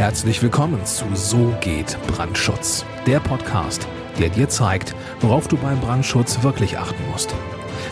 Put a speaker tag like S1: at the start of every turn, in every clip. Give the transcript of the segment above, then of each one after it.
S1: Herzlich willkommen zu So geht Brandschutz, der Podcast, der dir zeigt, worauf du beim Brandschutz wirklich achten musst.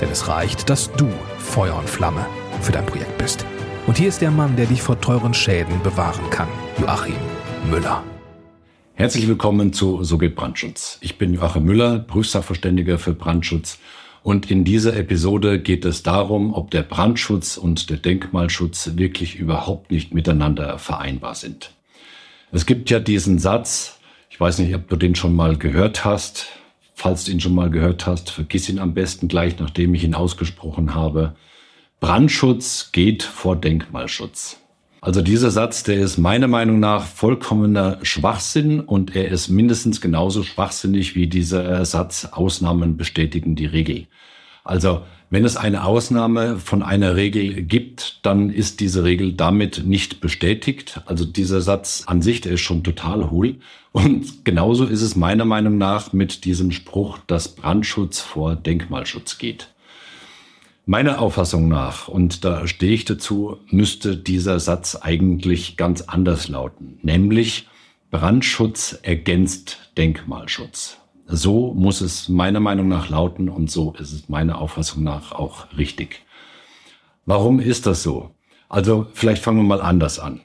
S1: Denn es reicht, dass du Feuer und Flamme für dein Projekt bist. Und hier ist der Mann, der dich vor teuren Schäden bewahren kann, Joachim Müller.
S2: Herzlich willkommen zu So geht Brandschutz. Ich bin Joachim Müller, Prüfsachverständiger für Brandschutz und in dieser Episode geht es darum, ob der Brandschutz und der Denkmalschutz wirklich überhaupt nicht miteinander vereinbar sind. Es gibt ja diesen Satz, ich weiß nicht, ob du den schon mal gehört hast. Falls du ihn schon mal gehört hast, vergiss ihn am besten gleich, nachdem ich ihn ausgesprochen habe. Brandschutz geht vor Denkmalschutz. Also dieser Satz, der ist meiner Meinung nach vollkommener Schwachsinn und er ist mindestens genauso schwachsinnig wie dieser Satz, Ausnahmen bestätigen die Regel. Also wenn es eine Ausnahme von einer Regel gibt, dann ist diese Regel damit nicht bestätigt. Also dieser Satz an sich, der ist schon total hohl. Und genauso ist es meiner Meinung nach mit diesem Spruch, dass Brandschutz vor Denkmalschutz geht. Meiner Auffassung nach, und da stehe ich dazu, müsste dieser Satz eigentlich ganz anders lauten, nämlich Brandschutz ergänzt Denkmalschutz. So muss es meiner Meinung nach lauten und so ist es meiner Auffassung nach auch richtig. Warum ist das so? Also vielleicht fangen wir mal anders an.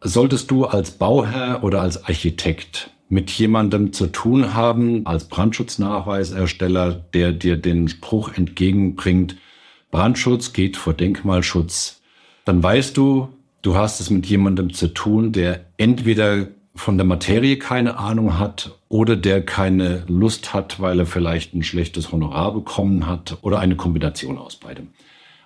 S2: Solltest du als Bauherr oder als Architekt mit jemandem zu tun haben, als Brandschutznachweisersteller, der dir den Spruch entgegenbringt, Brandschutz geht vor Denkmalschutz, dann weißt du, du hast es mit jemandem zu tun, der entweder von der Materie keine Ahnung hat oder der keine Lust hat, weil er vielleicht ein schlechtes Honorar bekommen hat oder eine Kombination aus beidem.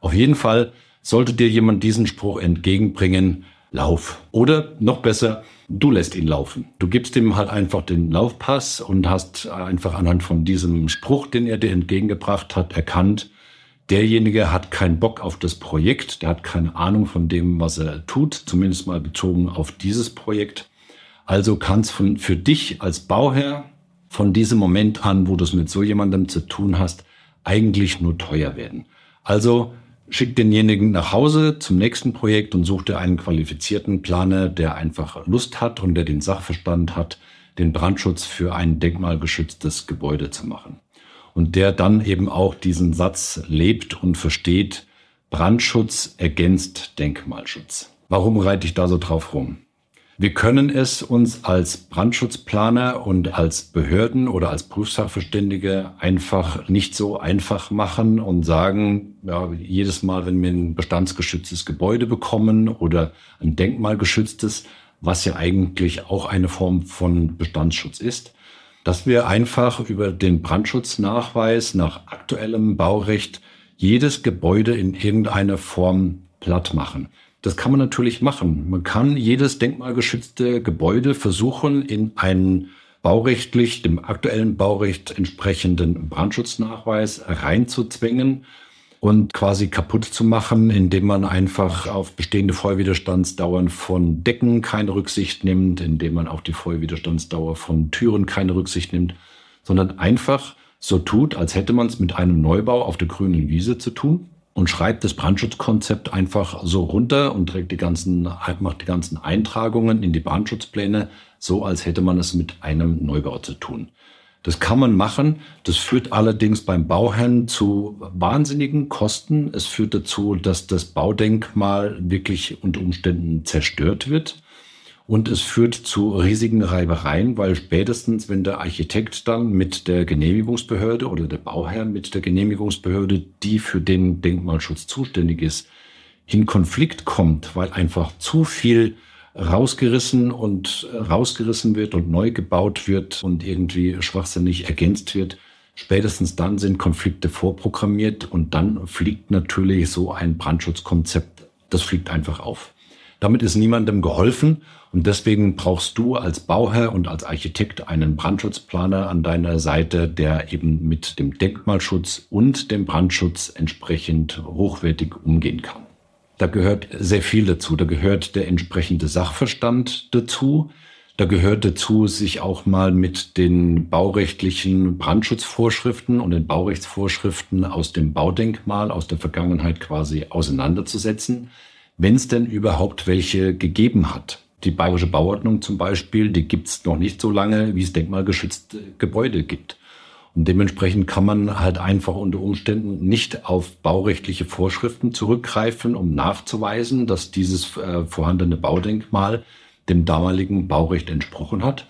S2: Auf jeden Fall sollte dir jemand diesen Spruch entgegenbringen, lauf. Oder noch besser, du lässt ihn laufen. Du gibst ihm halt einfach den Laufpass und hast einfach anhand von diesem Spruch, den er dir entgegengebracht hat, erkannt, derjenige hat keinen Bock auf das Projekt, der hat keine Ahnung von dem, was er tut, zumindest mal bezogen auf dieses Projekt. Also kann es für dich als Bauherr von diesem Moment an, wo du es mit so jemandem zu tun hast, eigentlich nur teuer werden. Also schick denjenigen nach Hause zum nächsten Projekt und such dir einen qualifizierten Planer, der einfach Lust hat und der den Sachverstand hat, den Brandschutz für ein denkmalgeschütztes Gebäude zu machen und der dann eben auch diesen Satz lebt und versteht, Brandschutz ergänzt Denkmalschutz. Warum reite ich da so drauf rum? Wir können es uns als Brandschutzplaner und als Behörden oder als Prüfsachverständige einfach nicht so einfach machen und sagen, ja, jedes Mal, wenn wir ein bestandsgeschütztes Gebäude bekommen oder ein denkmalgeschütztes, was ja eigentlich auch eine Form von Bestandsschutz ist, dass wir einfach über den Brandschutznachweis nach aktuellem Baurecht jedes Gebäude in irgendeiner Form platt machen. Das kann man natürlich machen. Man kann jedes denkmalgeschützte Gebäude versuchen, in einen baurechtlich, dem aktuellen Baurecht entsprechenden Brandschutznachweis reinzuzwingen und quasi kaputt zu machen, indem man einfach auf bestehende Feuerwiderstandsdauern von Decken keine Rücksicht nimmt, indem man auf die Feuerwiderstandsdauer von Türen keine Rücksicht nimmt, sondern einfach so tut, als hätte man es mit einem Neubau auf der grünen Wiese zu tun und schreibt das Brandschutzkonzept einfach so runter und trägt die ganzen, macht die ganzen Eintragungen in die Brandschutzpläne, so als hätte man es mit einem Neubau zu tun. Das kann man machen. Das führt allerdings beim Bauherrn zu wahnsinnigen Kosten. Es führt dazu, dass das Baudenkmal wirklich unter Umständen zerstört wird. Und es führt zu riesigen Reibereien, weil spätestens, wenn der Architekt dann mit der Genehmigungsbehörde oder der Bauherr mit der Genehmigungsbehörde, die für den Denkmalschutz zuständig ist, in Konflikt kommt, weil einfach zu viel rausgerissen und rausgerissen wird und neu gebaut wird und irgendwie schwachsinnig ergänzt wird. Spätestens dann sind Konflikte vorprogrammiert und dann fliegt natürlich so ein Brandschutzkonzept, das fliegt einfach auf. Damit ist niemandem geholfen und deswegen brauchst du als Bauherr und als Architekt einen Brandschutzplaner an deiner Seite, der eben mit dem Denkmalschutz und dem Brandschutz entsprechend hochwertig umgehen kann. Da gehört sehr viel dazu. Da gehört der entsprechende Sachverstand dazu. Da gehört dazu, sich auch mal mit den baurechtlichen Brandschutzvorschriften und den Baurechtsvorschriften aus dem Baudenkmal aus der Vergangenheit quasi auseinanderzusetzen, wenn es denn überhaupt welche gegeben hat. Die Bayerische Bauordnung zum Beispiel, die gibt es noch nicht so lange, wie es denkmalgeschützte Gebäude gibt. Und dementsprechend kann man halt einfach unter Umständen nicht auf baurechtliche Vorschriften zurückgreifen, um nachzuweisen, dass dieses äh, vorhandene Baudenkmal dem damaligen Baurecht entsprochen hat,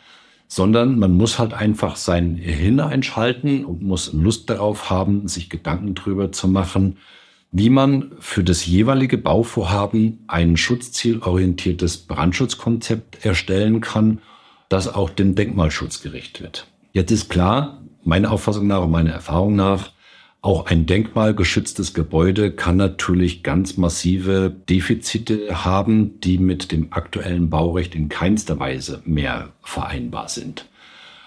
S2: sondern man muss halt einfach sein Hirn einschalten und muss Lust darauf haben, sich Gedanken drüber zu machen, wie man für das jeweilige Bauvorhaben ein schutzzielorientiertes Brandschutzkonzept erstellen kann, das auch dem Denkmalschutz gerecht wird. Jetzt ist klar, meiner Auffassung nach und meiner Erfahrung nach, auch ein denkmalgeschütztes Gebäude kann natürlich ganz massive Defizite haben, die mit dem aktuellen Baurecht in keinster Weise mehr vereinbar sind.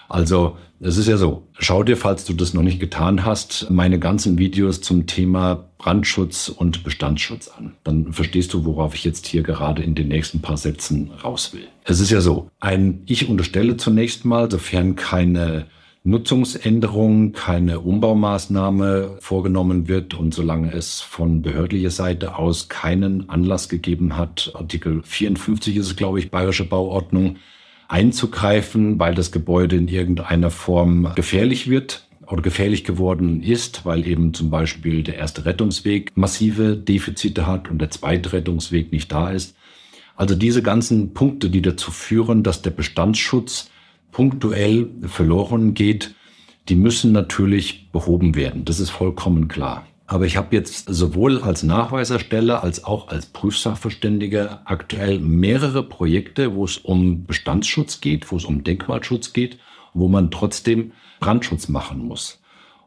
S2: Also es ist ja so, schau dir, falls du das noch nicht getan hast, meine ganzen Videos zum Thema Brandschutz und Bestandsschutz an. Dann verstehst du, worauf ich jetzt hier gerade in den nächsten paar Sätzen raus will. Es ist ja so, ein, ich unterstelle zunächst mal, sofern keine Nutzungsänderung, keine Umbaumaßnahme vorgenommen wird und solange es von behördlicher Seite aus keinen Anlass gegeben hat, Artikel 54 ist es, glaube ich, Bayerische Bauordnung, einzugreifen, weil das Gebäude in irgendeiner Form gefährlich wird oder gefährlich geworden ist, weil eben zum Beispiel der erste Rettungsweg massive Defizite hat und der zweite Rettungsweg nicht da ist. Also diese ganzen Punkte, die dazu führen, dass der Bestandsschutz punktuell verloren geht, die müssen natürlich behoben werden. Das ist vollkommen klar. Aber ich habe jetzt sowohl als Nachweisersteller als auch als Prüfsachverständiger aktuell mehrere Projekte, wo es um Bestandsschutz geht, wo es um Denkmalschutz geht, wo man trotzdem Brandschutz machen muss.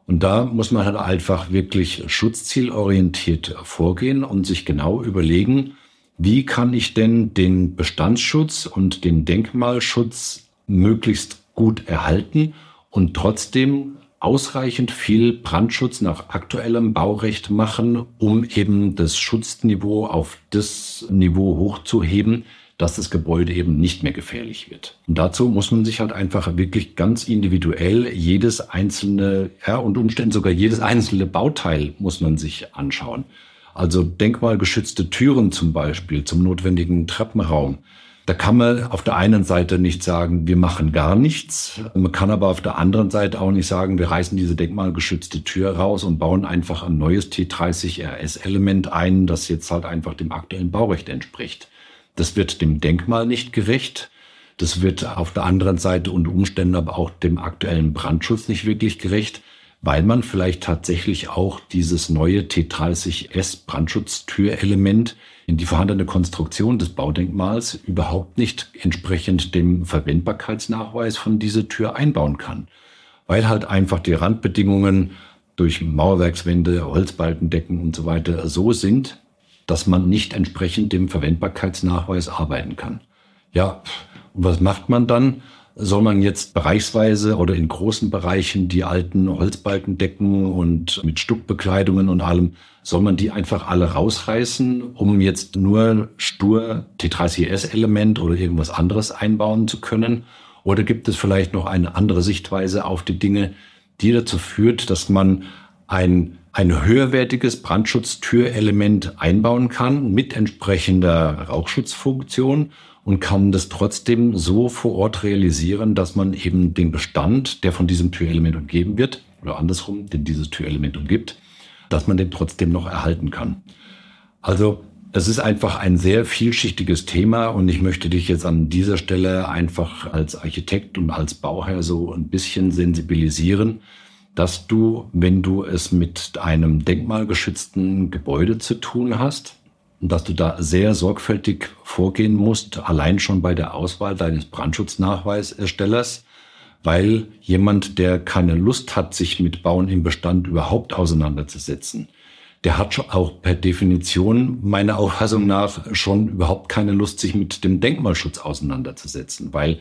S2: Und da muss man halt einfach wirklich schutzzielorientiert vorgehen und sich genau überlegen, wie kann ich denn den Bestandsschutz und den Denkmalschutz möglichst gut erhalten und trotzdem ausreichend viel Brandschutz nach aktuellem Baurecht machen, um eben das Schutzniveau auf das Niveau hochzuheben, dass das Gebäude eben nicht mehr gefährlich wird. Und dazu muss man sich halt einfach wirklich ganz individuell jedes einzelne, ja, und umständlich sogar jedes einzelne Bauteil muss man sich anschauen. Also denkmalgeschützte Türen zum Beispiel zum notwendigen Treppenraum da kann man auf der einen Seite nicht sagen, wir machen gar nichts. Man kann aber auf der anderen Seite auch nicht sagen, wir reißen diese denkmalgeschützte Tür raus und bauen einfach ein neues T30 RS-Element ein, das jetzt halt einfach dem aktuellen Baurecht entspricht. Das wird dem Denkmal nicht gerecht. Das wird auf der anderen Seite unter Umständen aber auch dem aktuellen Brandschutz nicht wirklich gerecht, weil man vielleicht tatsächlich auch dieses neue T30S Brandschutztürelement in die vorhandene Konstruktion des Baudenkmals überhaupt nicht entsprechend dem Verwendbarkeitsnachweis von dieser Tür einbauen kann. Weil halt einfach die Randbedingungen durch Mauerwerkswände, Holzbalkendecken und so weiter so sind, dass man nicht entsprechend dem Verwendbarkeitsnachweis arbeiten kann. Ja, und was macht man dann? Soll man jetzt bereichsweise oder in großen Bereichen die alten Holzbalkendecken und mit Stuckbekleidungen und allem, soll man die einfach alle rausreißen, um jetzt nur stur T30S-Element oder irgendwas anderes einbauen zu können? Oder gibt es vielleicht noch eine andere Sichtweise auf die Dinge, die dazu führt, dass man ein, ein höherwertiges Brandschutztürelement einbauen kann mit entsprechender Rauchschutzfunktion und kann das trotzdem so vor Ort realisieren, dass man eben den Bestand, der von diesem Türelement umgeben wird, oder andersrum, den dieses Türelement umgibt, dass man den trotzdem noch erhalten kann. Also es ist einfach ein sehr vielschichtiges Thema und ich möchte dich jetzt an dieser Stelle einfach als Architekt und als Bauherr so ein bisschen sensibilisieren, dass du, wenn du es mit einem denkmalgeschützten Gebäude zu tun hast, dass du da sehr sorgfältig vorgehen musst, allein schon bei der Auswahl deines Brandschutznachweiserstellers, weil jemand, der keine Lust hat, sich mit Bauen im Bestand überhaupt auseinanderzusetzen, der hat schon auch per Definition meiner Auffassung nach schon überhaupt keine Lust, sich mit dem Denkmalschutz auseinanderzusetzen, weil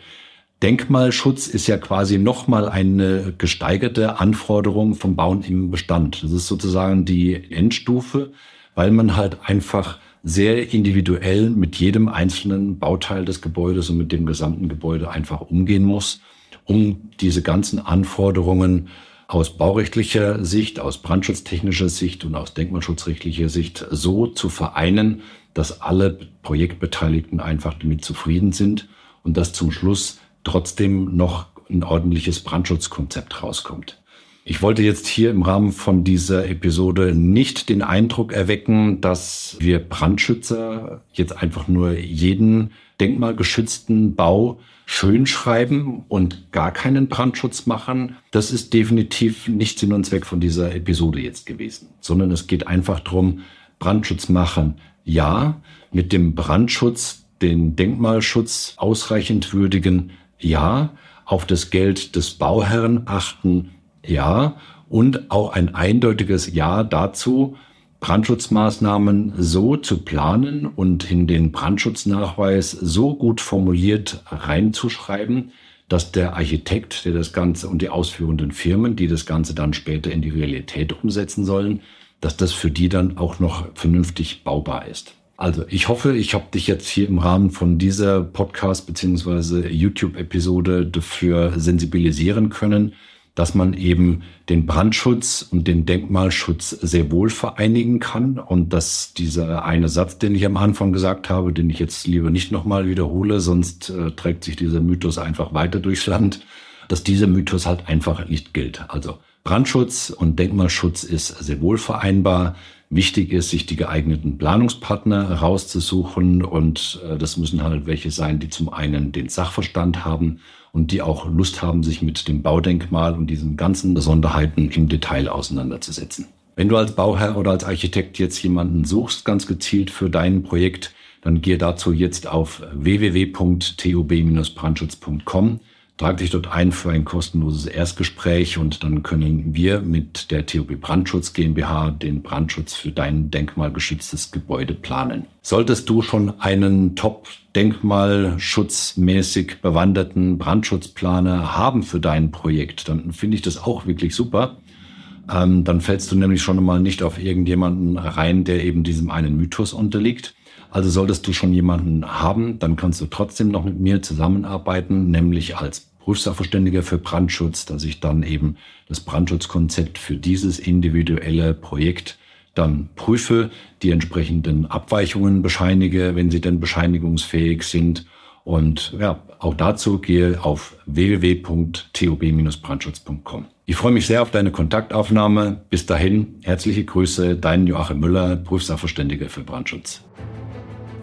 S2: Denkmalschutz ist ja quasi nochmal eine gesteigerte Anforderung vom Bauen im Bestand. Das ist sozusagen die Endstufe, weil man halt einfach sehr individuell mit jedem einzelnen Bauteil des Gebäudes und mit dem gesamten Gebäude einfach umgehen muss, um diese ganzen Anforderungen aus baurechtlicher Sicht, aus brandschutztechnischer Sicht und aus denkmalschutzrechtlicher Sicht so zu vereinen, dass alle Projektbeteiligten einfach damit zufrieden sind und dass zum Schluss trotzdem noch ein ordentliches Brandschutzkonzept rauskommt. Ich wollte jetzt hier im Rahmen von dieser Episode nicht den Eindruck erwecken, dass wir Brandschützer jetzt einfach nur jeden denkmalgeschützten Bau schön schreiben und gar keinen Brandschutz machen. Das ist definitiv nicht Sinn und Zweck von dieser Episode jetzt gewesen, sondern es geht einfach darum, Brandschutz machen, ja, mit dem Brandschutz den Denkmalschutz ausreichend würdigen, ja, auf das Geld des Bauherrn achten, ja und auch ein eindeutiges Ja dazu, Brandschutzmaßnahmen so zu planen und in den Brandschutznachweis so gut formuliert reinzuschreiben, dass der Architekt, der das Ganze und die ausführenden Firmen, die das Ganze dann später in die Realität umsetzen sollen, dass das für die dann auch noch vernünftig baubar ist. Also ich hoffe, ich habe dich jetzt hier im Rahmen von dieser Podcast beziehungsweise YouTube-Episode dafür sensibilisieren können, dass man eben den Brandschutz und den Denkmalschutz sehr wohl vereinigen kann und dass dieser eine Satz, den ich am Anfang gesagt habe, den ich jetzt lieber nicht nochmal wiederhole, sonst äh, trägt sich dieser Mythos einfach weiter durchs Land, dass dieser Mythos halt einfach nicht gilt. Also Brandschutz und Denkmalschutz ist sehr wohl vereinbar. Wichtig ist, sich die geeigneten Planungspartner rauszusuchen und äh, das müssen halt welche sein, die zum einen den Sachverstand haben und die auch Lust haben, sich mit dem Baudenkmal und diesen ganzen Besonderheiten im Detail auseinanderzusetzen. Wenn du als Bauherr oder als Architekt jetzt jemanden suchst, ganz gezielt für dein Projekt, dann gehe dazu jetzt auf www.tub-brandschutz.com Trag dich dort ein für ein kostenloses Erstgespräch und dann können wir mit der TUB Brandschutz GmbH den Brandschutz für dein denkmalgeschütztes Gebäude planen. Solltest du schon einen top denkmalschutzmäßig bewanderten Brandschutzplaner haben für dein Projekt, dann finde ich das auch wirklich super. Ähm, dann fällst du nämlich schon mal nicht auf irgendjemanden rein, der eben diesem einen Mythos unterliegt. Also solltest du schon jemanden haben, dann kannst du trotzdem noch mit mir zusammenarbeiten, nämlich als Prüfsachverständiger für Brandschutz, dass ich dann eben das Brandschutzkonzept für dieses individuelle Projekt dann prüfe, die entsprechenden Abweichungen bescheinige, wenn sie denn bescheinigungsfähig sind. Und ja, auch dazu gehe auf www.tob-brandschutz.com. Ich freue mich sehr auf deine Kontaktaufnahme. Bis dahin, herzliche Grüße, dein Joachim Müller, Prüfsachverständiger für Brandschutz.